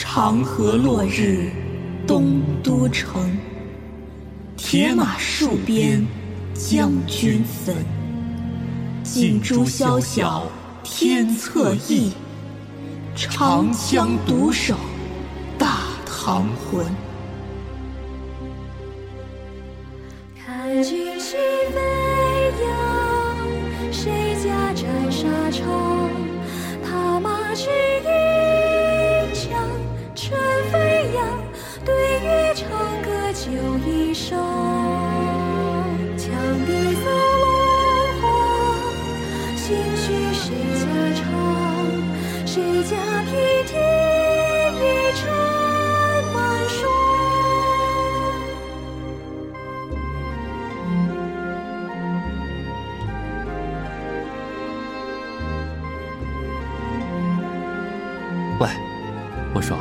长河落日东都城，铁马戍边将军坟。锦珠萧萧天策翼，长枪独守大唐魂。看旌旗飞喂，我说，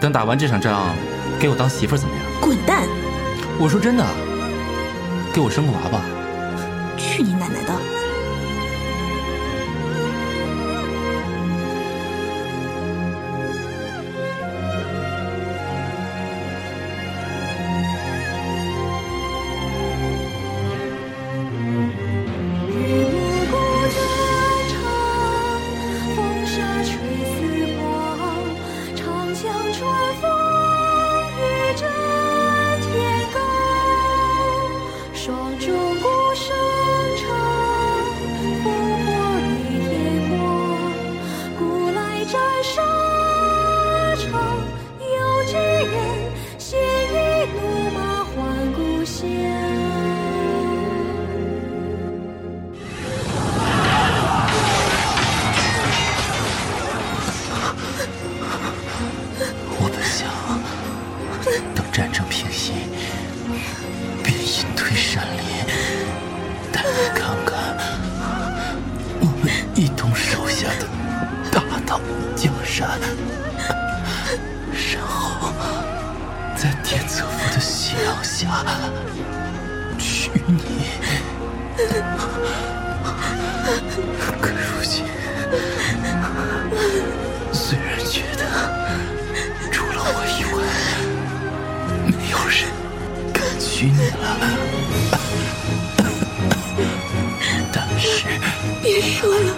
等打完这场仗，给我当媳妇儿怎么样？滚蛋！我说真的，给我生个娃吧。去你奶奶的！一同守下的大唐江山，然后在天策府的夕阳下娶你。可如今，虽然觉得除了我以外，没有人敢娶你了，但是，别说了，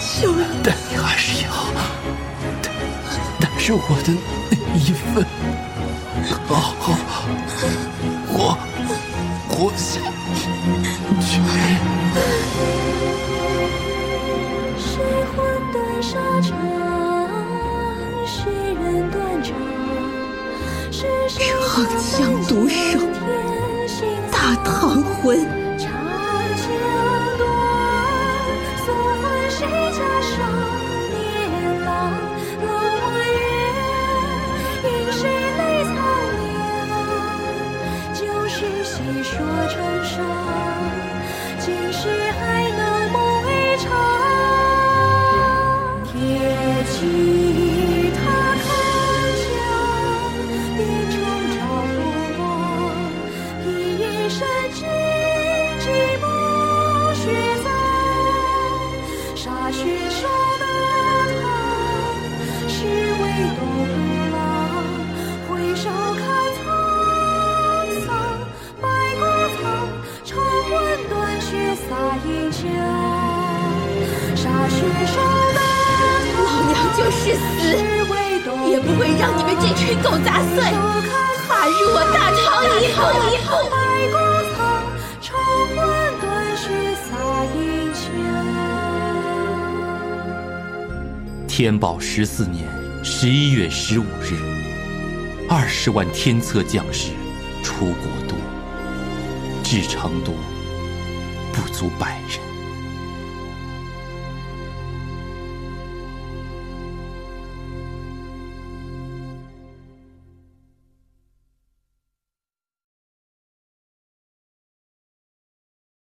求你！但你还是要带带着我的那一份，好好活活下去。谁魂断沙场？谁人断肠？是谁长枪独守天心大唐魂。雪洒银枪。沙雪收大唐，老娘就是死，也不会让你们这群狗杂碎踏入我大唐以后以后。天宝十四年十一月十五日，二十万天策将士出国都，至成都不足百人。